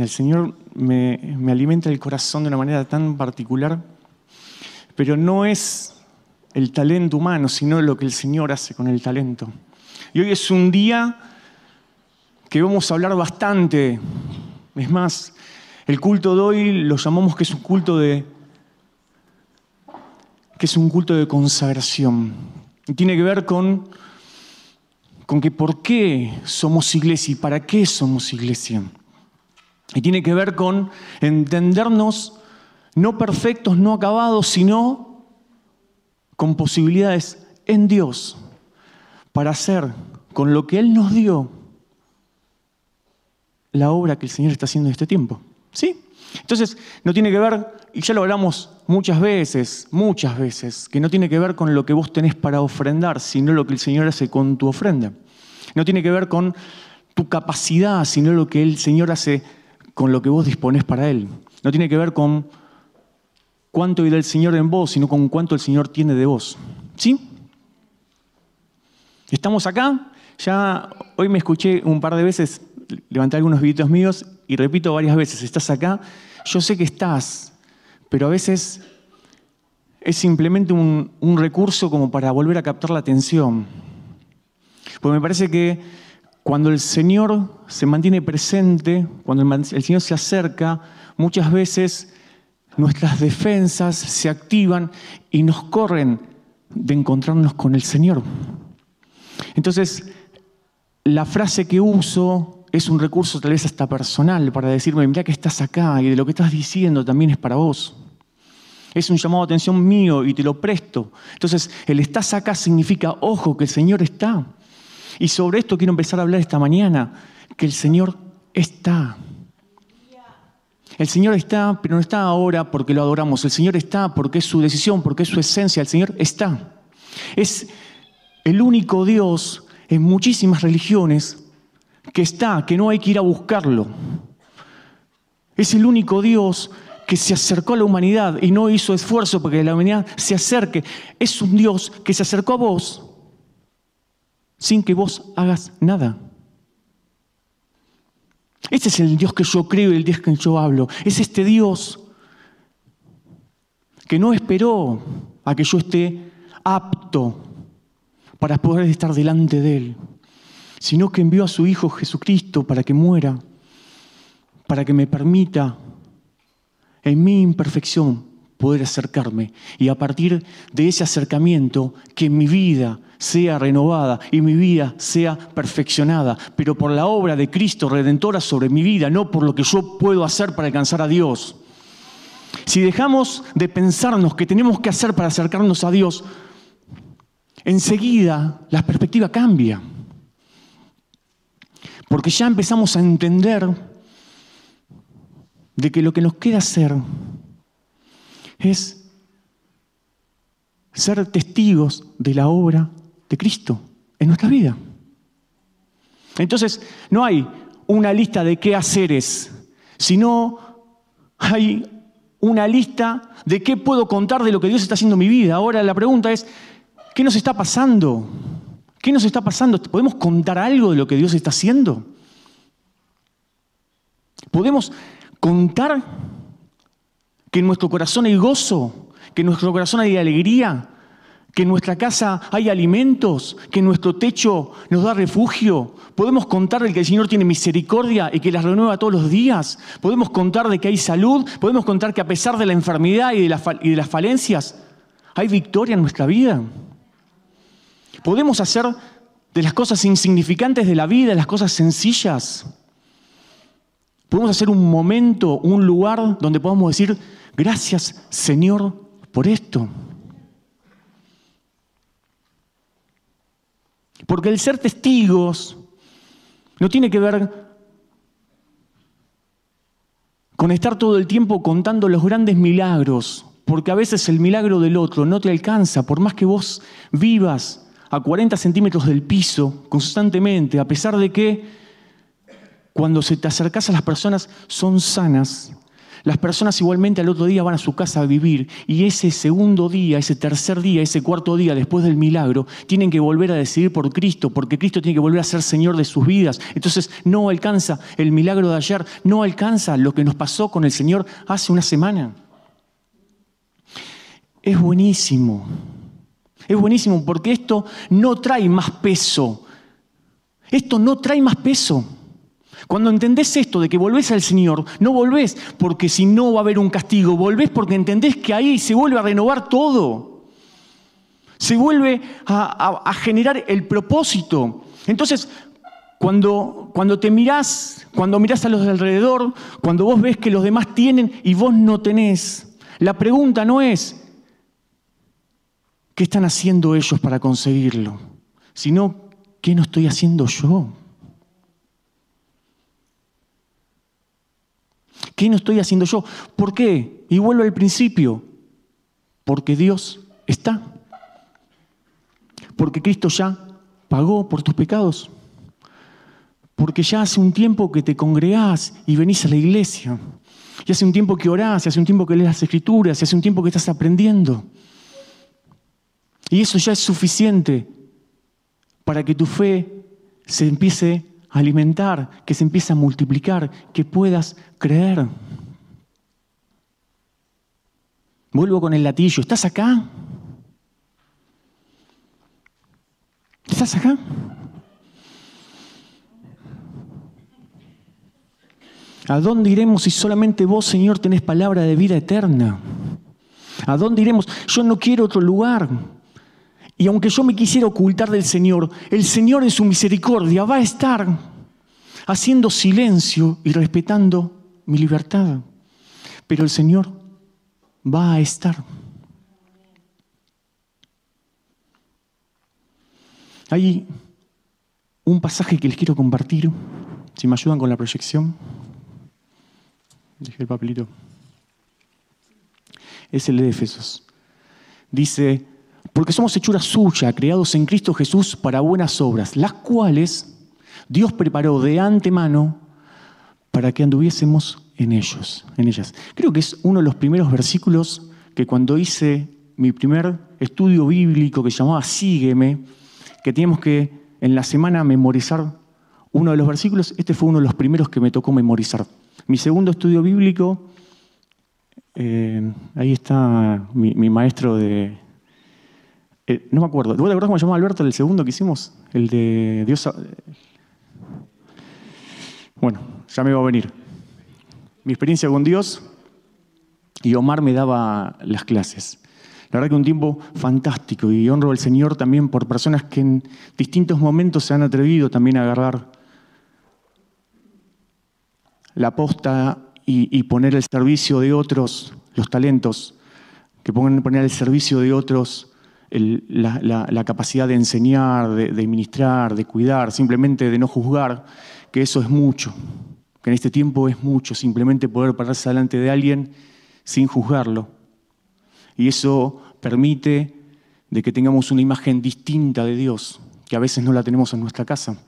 el Señor me, me alimenta el corazón de una manera tan particular, pero no es el talento humano, sino lo que el Señor hace con el talento. Y hoy es un día que vamos a hablar bastante. Es más, el culto de hoy lo llamamos que es un culto de que es un culto de consagración. Y tiene que ver con, con que por qué somos iglesia y para qué somos iglesia. Y tiene que ver con entendernos no perfectos, no acabados, sino con posibilidades en Dios para hacer con lo que Él nos dio la obra que el Señor está haciendo en este tiempo. ¿Sí? Entonces, no tiene que ver, y ya lo hablamos muchas veces, muchas veces, que no tiene que ver con lo que vos tenés para ofrendar, sino lo que el Señor hace con tu ofrenda. No tiene que ver con tu capacidad, sino lo que el Señor hace con lo que vos disponés para Él. No tiene que ver con cuánto hay del Señor en vos, sino con cuánto el Señor tiene de vos. ¿Sí? Estamos acá, ya hoy me escuché un par de veces, levanté algunos videitos míos y repito varias veces, estás acá, yo sé que estás, pero a veces es simplemente un, un recurso como para volver a captar la atención. Porque me parece que cuando el Señor se mantiene presente, cuando el Señor se acerca, muchas veces nuestras defensas se activan y nos corren de encontrarnos con el Señor. Entonces, la frase que uso es un recurso tal vez hasta personal para decirme, mira que estás acá y de lo que estás diciendo también es para vos. Es un llamado de atención mío y te lo presto. Entonces, el estás acá significa, ojo, que el Señor está. Y sobre esto quiero empezar a hablar esta mañana, que el Señor está. El Señor está, pero no está ahora porque lo adoramos. El Señor está porque es su decisión, porque es su esencia. El Señor está. Es el único Dios en muchísimas religiones que está, que no hay que ir a buscarlo. Es el único Dios que se acercó a la humanidad y no hizo esfuerzo para que la humanidad se acerque. Es un Dios que se acercó a vos sin que vos hagas nada. Este es el Dios que yo creo y el Dios que yo hablo. Es este Dios que no esperó a que yo esté apto para poder estar delante de Él, sino que envió a su Hijo Jesucristo para que muera, para que me permita en mi imperfección poder acercarme y a partir de ese acercamiento que mi vida sea renovada y mi vida sea perfeccionada, pero por la obra de Cristo redentora sobre mi vida, no por lo que yo puedo hacer para alcanzar a Dios. Si dejamos de pensarnos que tenemos que hacer para acercarnos a Dios, enseguida la perspectiva cambia. Porque ya empezamos a entender de que lo que nos queda hacer es ser testigos de la obra de Cristo en nuestra vida. Entonces, no hay una lista de qué haceres, sino hay una lista de qué puedo contar de lo que Dios está haciendo en mi vida. Ahora la pregunta es, ¿qué nos está pasando? ¿Qué nos está pasando? ¿Podemos contar algo de lo que Dios está haciendo? ¿Podemos contar que en nuestro corazón hay gozo, que en nuestro corazón hay alegría, que en nuestra casa hay alimentos, que en nuestro techo nos da refugio. Podemos contar de que el Señor tiene misericordia y que las renueva todos los días. Podemos contar de que hay salud. Podemos contar que a pesar de la enfermedad y de, y de las falencias, hay victoria en nuestra vida. Podemos hacer de las cosas insignificantes de la vida, las cosas sencillas. Podemos hacer un momento, un lugar donde podamos decir, gracias Señor por esto. Porque el ser testigos no tiene que ver con estar todo el tiempo contando los grandes milagros, porque a veces el milagro del otro no te alcanza, por más que vos vivas a 40 centímetros del piso constantemente, a pesar de que cuando se te acercas a las personas son sanas, Las personas igualmente al otro día van a su casa a vivir y ese segundo día, ese tercer día, ese cuarto día después del milagro, tienen que volver a decidir por Cristo, porque Cristo tiene que volver a ser Señor de sus vidas. Entonces no alcanza el milagro de ayer, no alcanza lo que nos pasó con el Señor hace una semana. Es buenísimo, es buenísimo porque esto no trae más peso, esto no trae más peso. Cuando entendés esto de que volvés al Señor, no volvés porque si no va a haber un castigo, volvés porque entendés que ahí se vuelve a renovar todo. Se vuelve a, generar el propósito. Entonces, cuando, cuando te mirás, cuando mirás a los de alrededor, cuando vos ves que los demás tienen y vos no tenés, la pregunta no es, ¿qué están haciendo ellos para conseguirlo? Sino, ¿qué no estoy haciendo yo? ¿Qué no estoy haciendo yo? ¿Por qué? Y vuelvo al principio. Porque Dios está. Porque Cristo ya pagó por tus pecados. Porque ya hace un tiempo que te congregás y venís a la iglesia. Y hace un tiempo que orás, y hace un tiempo que lees las escrituras, y hace un tiempo que estás aprendiendo. Y eso ya es suficiente para que tu fe se empiece alimentar, que se empiece a multiplicar, que puedas creer. Vuelvo con el latillo. ¿Estás acá? ¿Estás acá? ¿A dónde iremos si solamente vos, Señor, tenés palabra de vida eterna? ¿A dónde iremos? Yo no quiero otro lugar. Y aunque yo me quisiera ocultar del Señor, el Señor en su misericordia va a estar haciendo silencio y respetando mi libertad. Pero el Señor va a estar. Hay un pasaje que les quiero compartir, si me ayudan con la proyección. Dejé el papelito. Es el de Efesos. Dice, porque somos hechura suya, creados en Cristo Jesús para buenas obras, las cuales Dios preparó de antemano para que anduviésemos en ellos, en ellas. Creo que es uno de los primeros versículos que cuando hice mi primer estudio bíblico que llamaba Sígueme, que teníamos que en la semana memorizar uno de los versículos, este fue uno de los primeros que me tocó memorizar. Mi segundo estudio bíblico, eh, ahí está mi maestro de, eh, no me acuerdo. ¿Vos te acordás cómo se llamaba Alberto el segundo que hicimos? El de Dios. Bueno, ya me va a venir. Mi experiencia con Dios y Omar me daba las clases. La verdad que un tiempo fantástico y honro al Señor también por personas que en distintos momentos se han atrevido también a agarrar la posta y, poner al servicio de otros los talentos, que pongan poner al servicio de otros la, capacidad de enseñar, de, de ministrar, de cuidar, simplemente de no juzgar, que eso es mucho, que en este tiempo es mucho, simplemente poder pararse delante de alguien sin juzgarlo. Y eso permite de que tengamos una imagen distinta de Dios, que a veces no la tenemos en nuestra casa,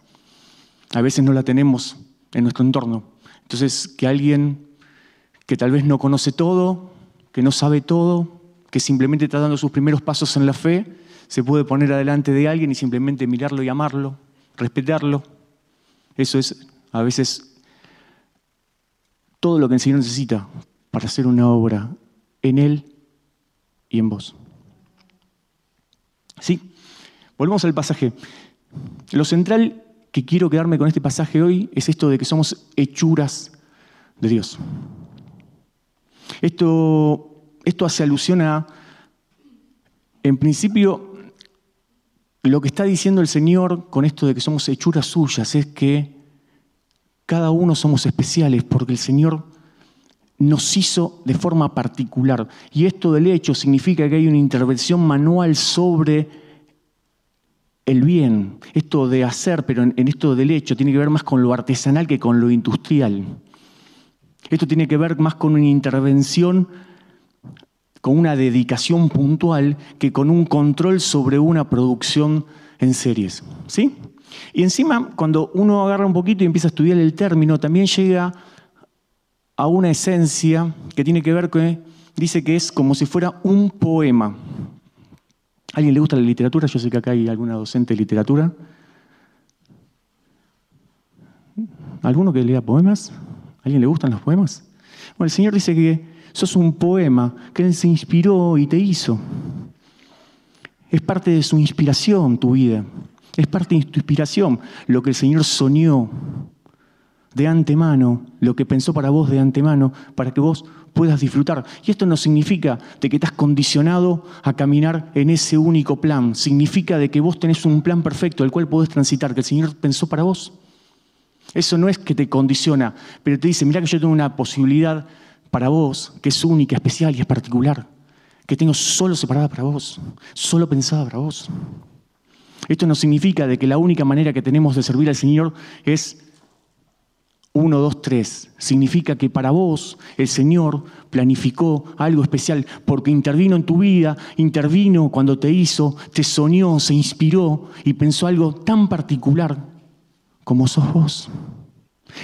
a veces no la tenemos en nuestro entorno. Entonces, que alguien que tal vez no conoce todo, que no sabe todo, que simplemente está dando sus primeros pasos en la fe, se puede poner adelante de alguien y simplemente mirarlo y amarlo, respetarlo. Eso es a veces todo lo que el Señor necesita para hacer una obra en Él y en vos. Sí, volvemos al pasaje. Lo central que quiero quedarme con este pasaje hoy es esto de que somos hechuras de Dios. Esto esto hace alusión a, en principio, lo que está diciendo el Señor con esto de que somos hechuras suyas es que cada uno somos especiales porque el Señor nos hizo de forma particular. Y esto del hecho significa que hay una intervención manual sobre el bien. Esto de hacer, pero en, esto del hecho, tiene que ver más con lo artesanal que con lo industrial. Esto tiene que ver más con una intervención con una dedicación puntual que con un control sobre una producción en series. ¿sí? Y encima, cuando uno agarra un poquito y empieza a estudiar el término, también llega a una esencia que tiene que ver con, dice que es como si fuera un poema. ¿A alguien le gusta la literatura? Yo sé que acá hay alguna docente de literatura. ¿Alguno que lea poemas? ¿A alguien le gustan los poemas? Bueno, el Señor dice que sos un poema que Él se inspiró y te hizo. Es parte de su inspiración tu vida. Es parte de tu inspiración lo que el Señor soñó de antemano, lo que pensó para vos de antemano, para que vos puedas disfrutar. Y esto no significa de que estás condicionado a caminar en ese único plan. Significa de que vos tenés un plan perfecto al cual podés transitar, que el Señor pensó para vos. Eso no es que te condiciona, pero te dice, mira que yo tengo una posibilidad para vos que es única, especial y es particular, que tengo solo separada para vos, solo pensada para vos. Esto no significa de que la única manera que tenemos de servir al Señor es uno, dos, tres. Significa que para vos el Señor planificó algo especial porque intervino en tu vida, intervino cuando te hizo, te soñó, se inspiró y pensó algo tan particular como sos vos.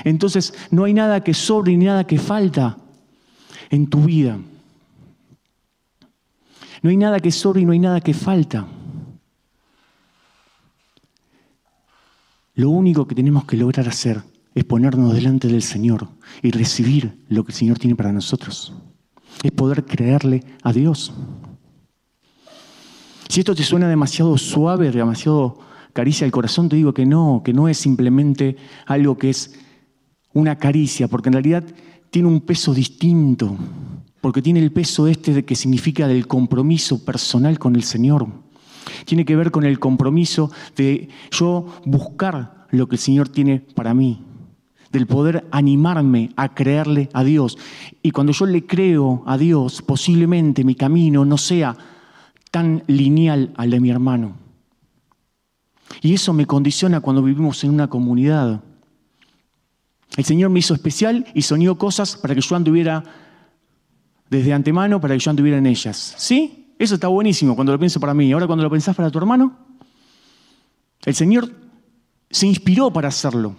Entonces no hay nada que sobre ni nada que falta en tu vida. No hay nada que sobre y no hay nada que falta. Lo único que tenemos que lograr hacer es ponernos delante del Señor y recibir lo que el Señor tiene para nosotros. Es poder creerle a Dios. Si esto te suena demasiado suave, demasiado caricia al corazón, te digo que no, que no es simplemente algo que es una caricia, porque en realidad tiene un peso distinto, porque tiene el peso este de que significa del compromiso personal con el Señor. Tiene que ver con el compromiso de yo buscar lo que el Señor tiene para mí del poder animarme a creerle a Dios. Y cuando yo le creo a Dios, posiblemente mi camino no sea tan lineal al de mi hermano. Y eso me condiciona cuando vivimos en una comunidad. El Señor me hizo especial y soñó cosas para que yo anduviera desde antemano, para que yo anduviera en ellas. ¿Sí? Eso está buenísimo cuando lo pienso para mí. Ahora cuando lo pensás para tu hermano, el Señor se inspiró para hacerlo.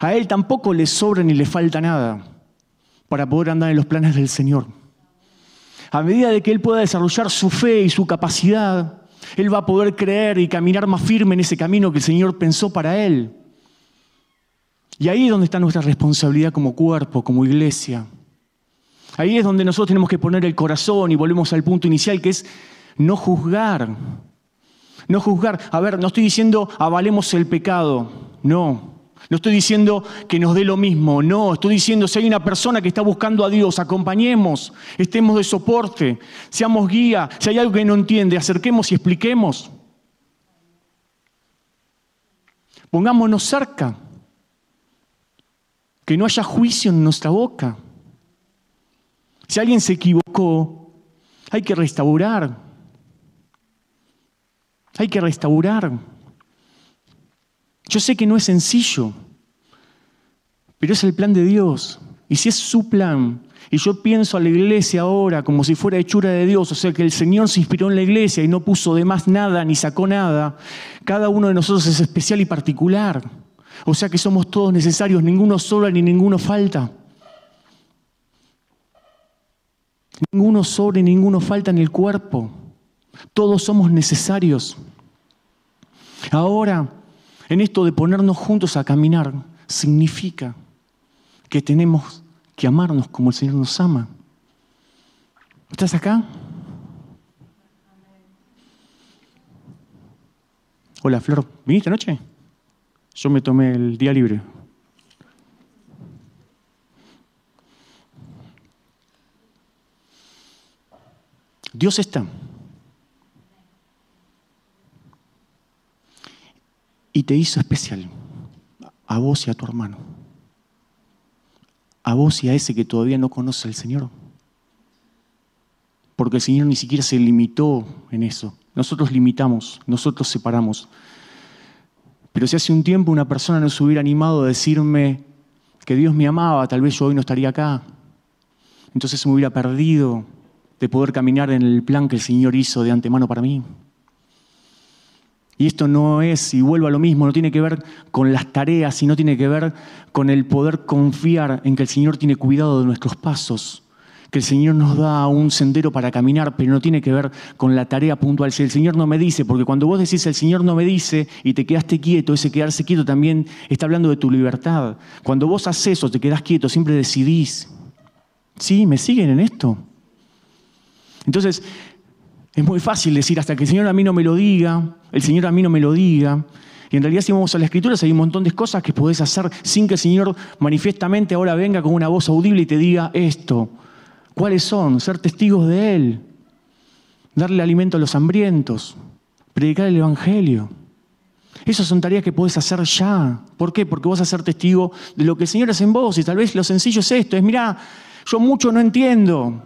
A Él tampoco le sobra ni le falta nada para poder andar en los planes del Señor. A medida de que Él pueda desarrollar su fe y su capacidad, Él va a poder creer y caminar más firme en ese camino que el Señor pensó para Él. Y ahí es donde está nuestra responsabilidad como cuerpo, como iglesia. Ahí es donde nosotros tenemos que poner el corazón y volvemos al punto inicial que es no juzgar. No juzgar. A ver, no estoy diciendo avalemos el pecado. No. No estoy diciendo que nos dé lo mismo, no, estoy diciendo si hay una persona que está buscando a Dios, acompañemos, estemos de soporte, seamos guía, si hay algo que no entiende, acerquemos y expliquemos. Pongámonos cerca, que no haya juicio en nuestra boca. Si alguien se equivocó, hay que restaurar. Hay que restaurar. Yo sé que no es sencillo, pero es el plan de Dios. Y si es su plan, y yo pienso a la iglesia ahora como si fuera hechura de Dios, o sea que el Señor se inspiró en la iglesia y no puso de más nada ni sacó nada, cada uno de nosotros es especial y particular. O sea que somos todos necesarios, ninguno sobra ni ninguno falta. Ninguno sobra y ninguno falta en el cuerpo. Todos somos necesarios. Ahora, en esto de ponernos juntos a caminar, significa que tenemos que amarnos como el Señor nos ama. ¿Estás acá? Hola, Flor. ¿Viniste anoche? Yo me tomé el día libre. Dios está. y te hizo especial, a vos y a tu hermano, a vos y a ese que todavía no conoce al Señor. Porque el Señor ni siquiera se limitó en eso. Nosotros limitamos, nosotros separamos. Pero si hace un tiempo una persona nos hubiera animado a decirme que Dios me amaba, tal vez yo hoy no estaría acá. Entonces me hubiera perdido de poder caminar en el plan que el Señor hizo de antemano para mí. Y esto no es, y vuelvo a lo mismo, no tiene que ver con las tareas, sino tiene que ver con el poder confiar en que el Señor tiene cuidado de nuestros pasos, que el Señor nos da un sendero para caminar, pero no tiene que ver con la tarea puntual. Si el Señor no me dice, porque cuando vos decís el Señor no me dice y te quedaste quieto, ese quedarse quieto también está hablando de tu libertad. Cuando vos haces eso, te quedás quieto, siempre decidís. ¿Sí? ¿Me siguen en esto? Entonces, es muy fácil decir hasta que el Señor a mí no me lo diga, el Señor a mí no me lo diga. Y en realidad si vamos a la Escritura hay un montón de cosas que podés hacer sin que el Señor manifiestamente ahora venga con una voz audible y te diga esto. ¿Cuáles son? Ser testigos de Él, darle alimento a los hambrientos, predicar el Evangelio. Esas son tareas que podés hacer ya. ¿Por qué? Porque vas a ser testigo de lo que el Señor hace en vos. Y tal vez lo sencillo es esto, es, mira, yo mucho no entiendo.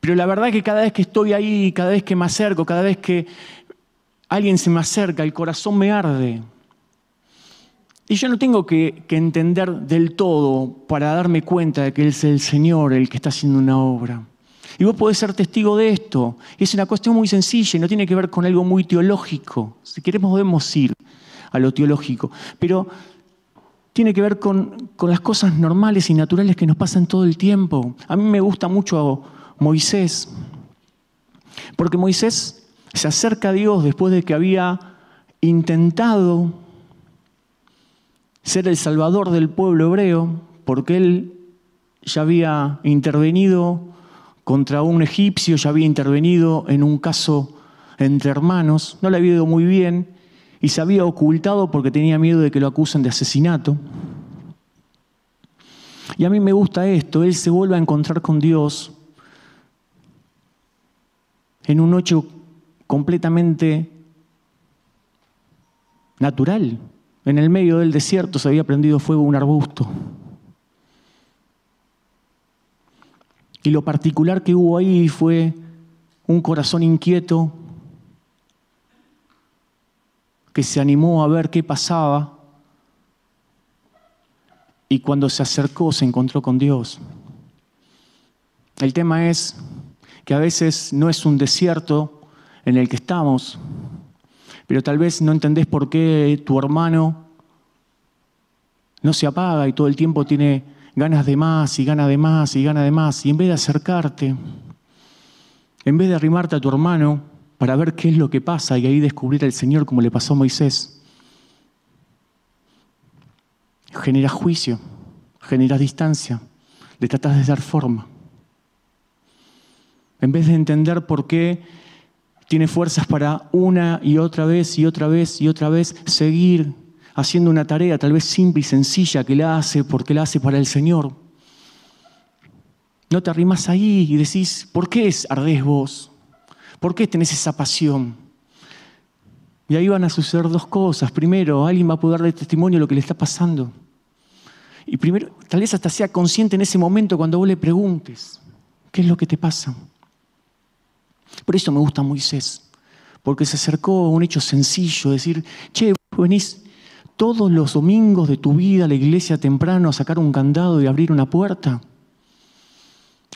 Pero la verdad es que cada vez que estoy ahí, cada vez que me acerco, cada vez que alguien se me acerca, el corazón me arde. Y yo no tengo que, entender del todo para darme cuenta de que es el Señor el que está haciendo una obra. Y vos podés ser testigo de esto. Es una cuestión muy sencilla y no tiene que ver con algo muy teológico. Si queremos podemos ir a lo teológico. Pero tiene que ver con, con las cosas normales y naturales que nos pasan todo el tiempo. A mí me gusta mucho Moisés. Porque Moisés se acerca a Dios después de que había intentado ser el salvador del pueblo hebreo, porque él ya había intervenido contra un egipcio, ya había intervenido en un caso entre hermanos, no le había ido muy bien y se había ocultado porque tenía miedo de que lo acusen de asesinato. Y a mí me gusta esto, él se vuelve a encontrar con Dios en un hecho completamente natural. En el medio del desierto se había prendido fuego un arbusto. Y lo particular que hubo ahí fue un corazón inquieto que se animó a ver qué pasaba y cuando se acercó se encontró con Dios. El tema es que a veces no es un desierto en el que estamos, pero tal vez no entendés por qué tu hermano no se apaga y todo el tiempo tiene ganas de más y ganas de más y ganas de más. Y en vez de acercarte, en vez de arrimarte a tu hermano para ver qué es lo que pasa y ahí descubrir al Señor como le pasó a Moisés, generas juicio, generas distancia, le tratas de dar forma. En vez de entender por qué tiene fuerzas para una y otra vez y otra vez y otra vez seguir haciendo una tarea tal vez simple y sencilla que la hace porque la hace para el Señor. No te arrimas ahí y decís, ¿por qué ardés vos? ¿Por qué tenés esa pasión? Y ahí van a suceder dos cosas. Primero, alguien va a poder dar testimonio de lo que le está pasando. Y primero, tal vez hasta sea consciente en ese momento cuando vos le preguntes, ¿qué es lo que te pasa? Por eso me gusta Moisés, porque se acercó a un hecho sencillo, decir, che, venís todos los domingos de tu vida a la iglesia temprano a sacar un candado y abrir una puerta.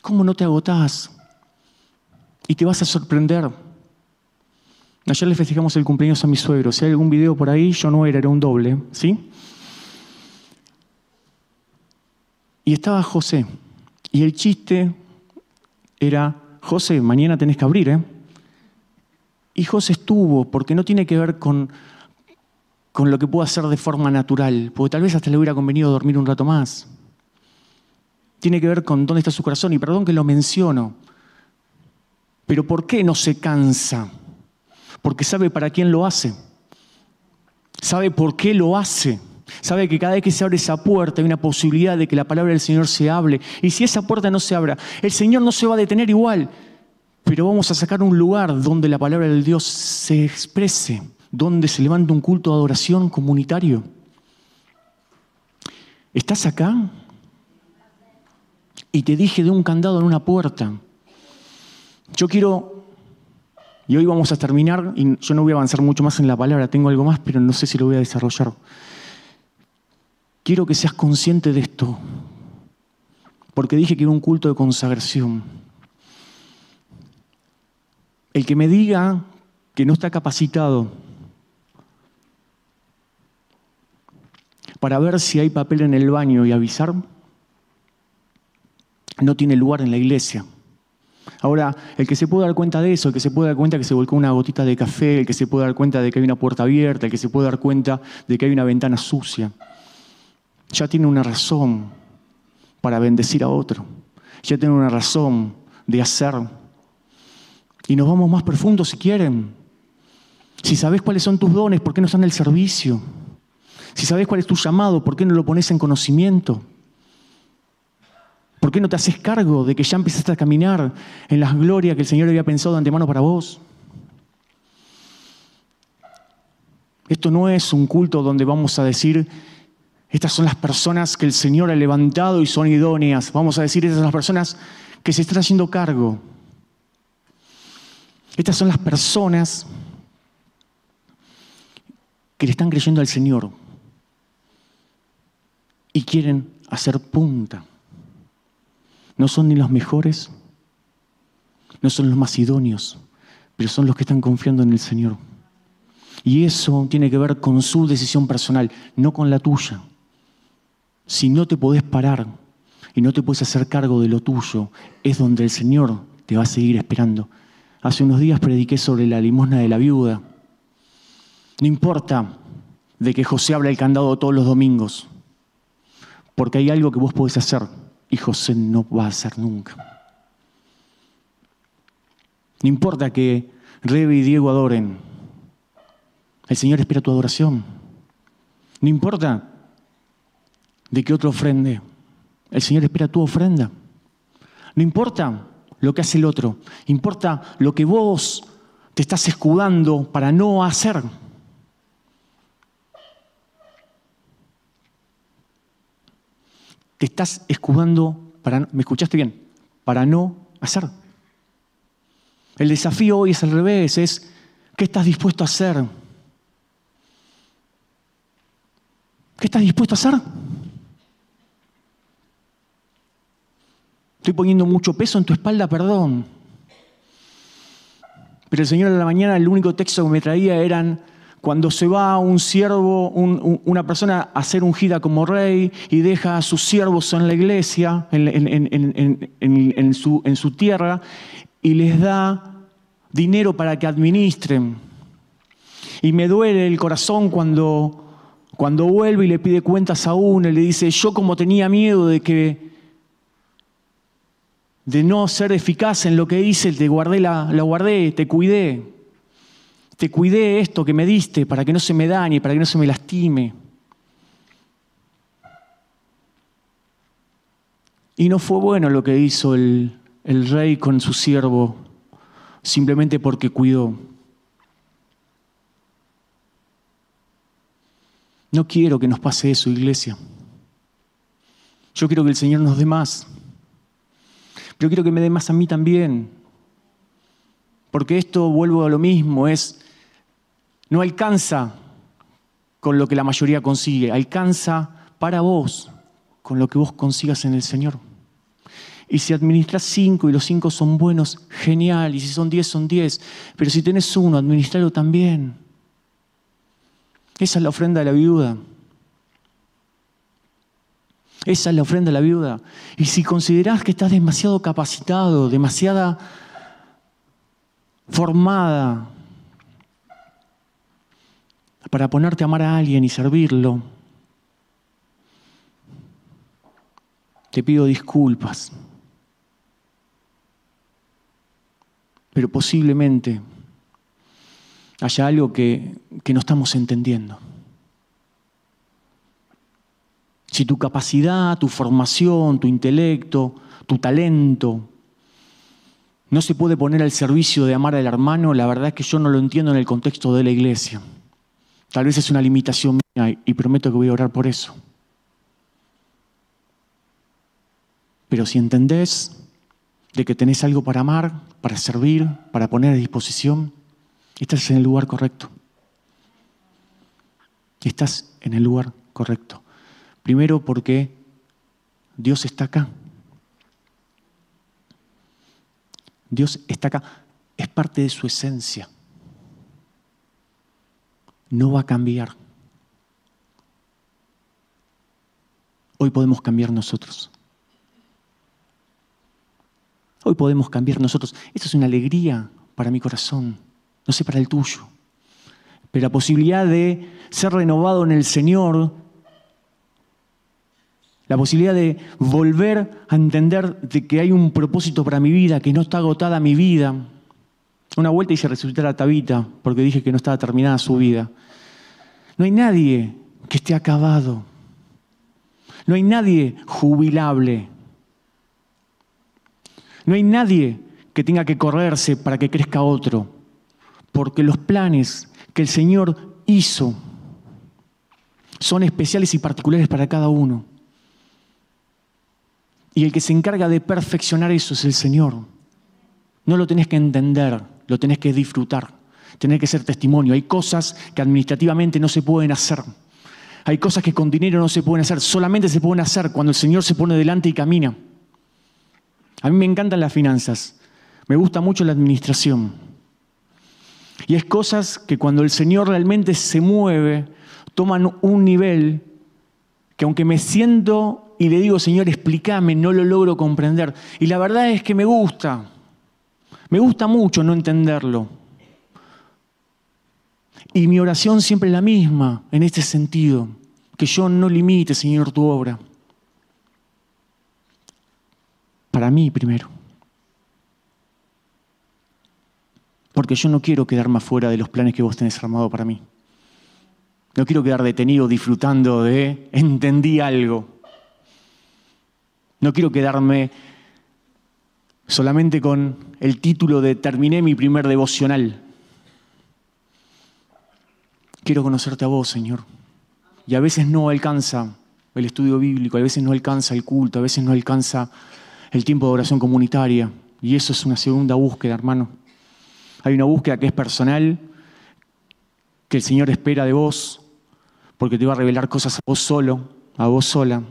¿Cómo no te agotás? Y te vas a sorprender. Ayer le festejamos el cumpleaños a mi suegro. Si hay algún video por ahí, yo no era, era un doble, ¿sí? Y estaba José. Y el chiste era José, mañana tenés que abrir, ¿eh? Y José estuvo, porque no tiene que ver con, con lo que puedo hacer de forma natural, porque tal vez hasta le hubiera convenido dormir un rato más. Tiene que ver con dónde está su corazón, y perdón que lo menciono, pero ¿por qué no se cansa? Porque sabe para quién lo hace. Sabe por qué lo hace. Sabe que cada vez que se abre esa puerta hay una posibilidad de que la palabra del Señor se hable. Y si esa puerta no se abra, el Señor no se va a detener igual. Pero vamos a sacar un lugar donde la palabra del Dios se exprese, donde se levanta un culto de adoración comunitario. ¿Estás acá? Y te dije de un candado en una puerta. Yo quiero, y hoy vamos a terminar, y yo no voy a avanzar mucho más en la palabra, tengo algo más, pero no sé si lo voy a desarrollar. Quiero que seas consciente de esto, porque dije que era un culto de consagración. El que me diga que no está capacitado para ver si hay papel en el baño y avisar, no tiene lugar en la iglesia. Ahora, el que se puede dar cuenta de eso, el que se puede dar cuenta que se volcó una gotita de café, el que se puede dar cuenta de que hay una puerta abierta, el que se puede dar cuenta de que hay una ventana sucia, ya tiene una razón para bendecir a otro, ya tiene una razón de hacer. Y nos vamos más profundos si quieren. Si sabes cuáles son tus dones, ¿por qué no están en el servicio? Si sabes cuál es tu llamado, ¿por qué no lo pones en conocimiento? ¿Por qué no te haces cargo de que ya empezaste a caminar en las glorias que el Señor había pensado de antemano para vos? Esto no es un culto donde vamos a decir, estas son las personas que el Señor ha levantado y son idóneas. Vamos a decir, estas son las personas que se están haciendo cargo. Estas son las personas que le están creyendo al Señor y quieren hacer punta. No son ni los mejores, no son los más idóneos, pero son los que están confiando en el Señor. Y eso tiene que ver con su decisión personal, no con la tuya. Si no te podés parar y no te puedes hacer cargo de lo tuyo, es donde el Señor te va a seguir esperando. Hace unos días prediqué sobre la limosna de la viuda. No importa de que José abra el candado todos los domingos, porque hay algo que vos podés hacer y José no va a hacer nunca. No importa que Rebe y Diego adoren, el Señor espera tu adoración. No importa de que otro ofrende, el Señor espera tu ofrenda. No importa lo que hace el otro, importa lo que vos te estás escudando para no hacer. te estás escudando para, ¿me escuchaste bien? Para no hacer. El desafío hoy es al revés, es ¿qué estás dispuesto a hacer? ¿Qué estás dispuesto a hacer? Estoy poniendo mucho peso en tu espalda, perdón. Pero el Señor de la mañana, el único texto que me traía eran cuando se va un siervo, una persona a ser ungida como rey y deja a sus siervos en la iglesia, en, su, en su tierra, y les da dinero para que administren. Y me duele el corazón cuando, cuando vuelve y le pide cuentas a uno y le dice, yo como tenía miedo de que de no ser eficaz en lo que hice, te guardé la, la guardé, te cuidé te cuidé esto que me diste para que no se me dañe, para que no se me lastime. Y no fue bueno lo que hizo el, el rey con su siervo, simplemente porque cuidó. No quiero que nos pase eso, iglesia. Yo quiero que el Señor nos dé más. Pero quiero que me dé más a mí también. Porque esto, vuelvo a lo mismo, es no alcanza con lo que la mayoría consigue, alcanza para vos con lo que vos consigas en el Señor. Y si administras cinco y los cinco son buenos, genial. Y si son diez, son diez. Pero si tenés uno, administralo también. Esa es la ofrenda de la viuda. Esa es la ofrenda de la viuda. Y si considerás que estás demasiado capacitado, demasiada formada para ponerte a amar a alguien y servirlo, te pido disculpas. Pero posiblemente haya algo que, que no estamos entendiendo. Si tu capacidad, tu formación, tu intelecto, tu talento no se puede poner al servicio de amar al hermano, la verdad es que yo no lo entiendo en el contexto de la iglesia. Tal vez es una limitación mía y prometo que voy a orar por eso. Pero si entendés de que tenés algo para amar, para servir, para poner a disposición, estás en el lugar correcto. Estás en el lugar correcto. Primero porque Dios está acá. Dios está acá. Es parte de su esencia. no va a cambiar. Hoy podemos cambiar nosotros. Hoy podemos cambiar nosotros. Esto es una alegría para mi corazón, no sé para el tuyo. Pero la posibilidad de ser renovado en el Señor, la posibilidad de volver a entender de que hay un propósito para mi vida, que no está agotada mi vida. Una vuelta hice resucitar a Tabita porque dije que no estaba terminada su vida. No hay nadie que esté acabado. No hay nadie jubilable. No hay nadie que tenga que correrse para que crezca otro. Porque los planes que el Señor hizo son especiales y particulares para cada uno. Y el que se encarga de perfeccionar eso es el Señor. No lo tenés que entender, lo tenés que disfrutar, tenés que ser testimonio. Hay cosas que administrativamente no se pueden hacer. Hay cosas que con dinero no se pueden hacer, solamente se pueden hacer cuando el Señor se pone delante y camina. A mí me encantan las finanzas, me gusta mucho la administración. Y es cosas que cuando el Señor realmente se mueve, toman un nivel que aunque me siento y le digo, Señor, explícame, no lo logro comprender. Y la verdad es que me gusta, me gusta mucho no entenderlo. Y mi oración siempre es la misma en este sentido, que yo no limite, Señor, tu obra. Para mí primero. Porque yo no quiero quedarme afuera de los planes que vos tenés armado para mí. No quiero quedar detenido disfrutando de entendí algo. No quiero quedarme solamente con el título de terminé mi primer devocional. Quiero conocerte a vos, Señor. Y a veces no alcanza el estudio bíblico, a veces no alcanza el culto, a veces no alcanza el tiempo de oración comunitaria. Y eso es una segunda búsqueda, hermano. Hay una búsqueda que es personal, que el Señor espera de vos, porque te va a revelar cosas a vos solo, a vos sola.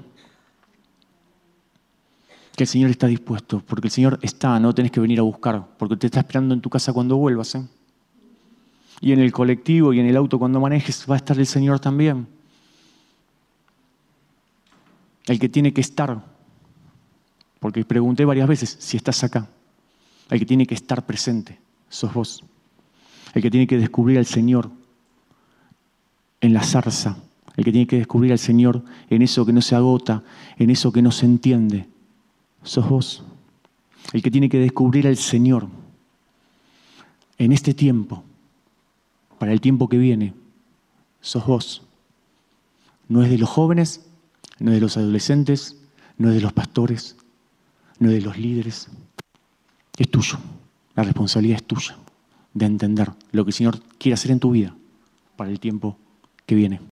Que el Señor está dispuesto, porque el Señor está, no tenés que venir a buscar, porque te está esperando en tu casa cuando vuelvas. ¿eh? Y en el colectivo y en el auto cuando manejes va a estar el Señor también. El que tiene que estar, porque pregunté varias veces si estás acá. El que tiene que estar presente, sos vos. El que tiene que descubrir al Señor en la zarza. El que tiene que descubrir al Señor en eso que no se agota, en eso que no se entiende, sos vos. El que tiene que descubrir al Señor en este tiempo para el tiempo que viene, sos vos. No es de los jóvenes, no es de los adolescentes, no es de los pastores, no es de los líderes. Es tuyo. La responsabilidad es tuya de entender lo que el Señor quiere hacer en tu vida para el tiempo que viene.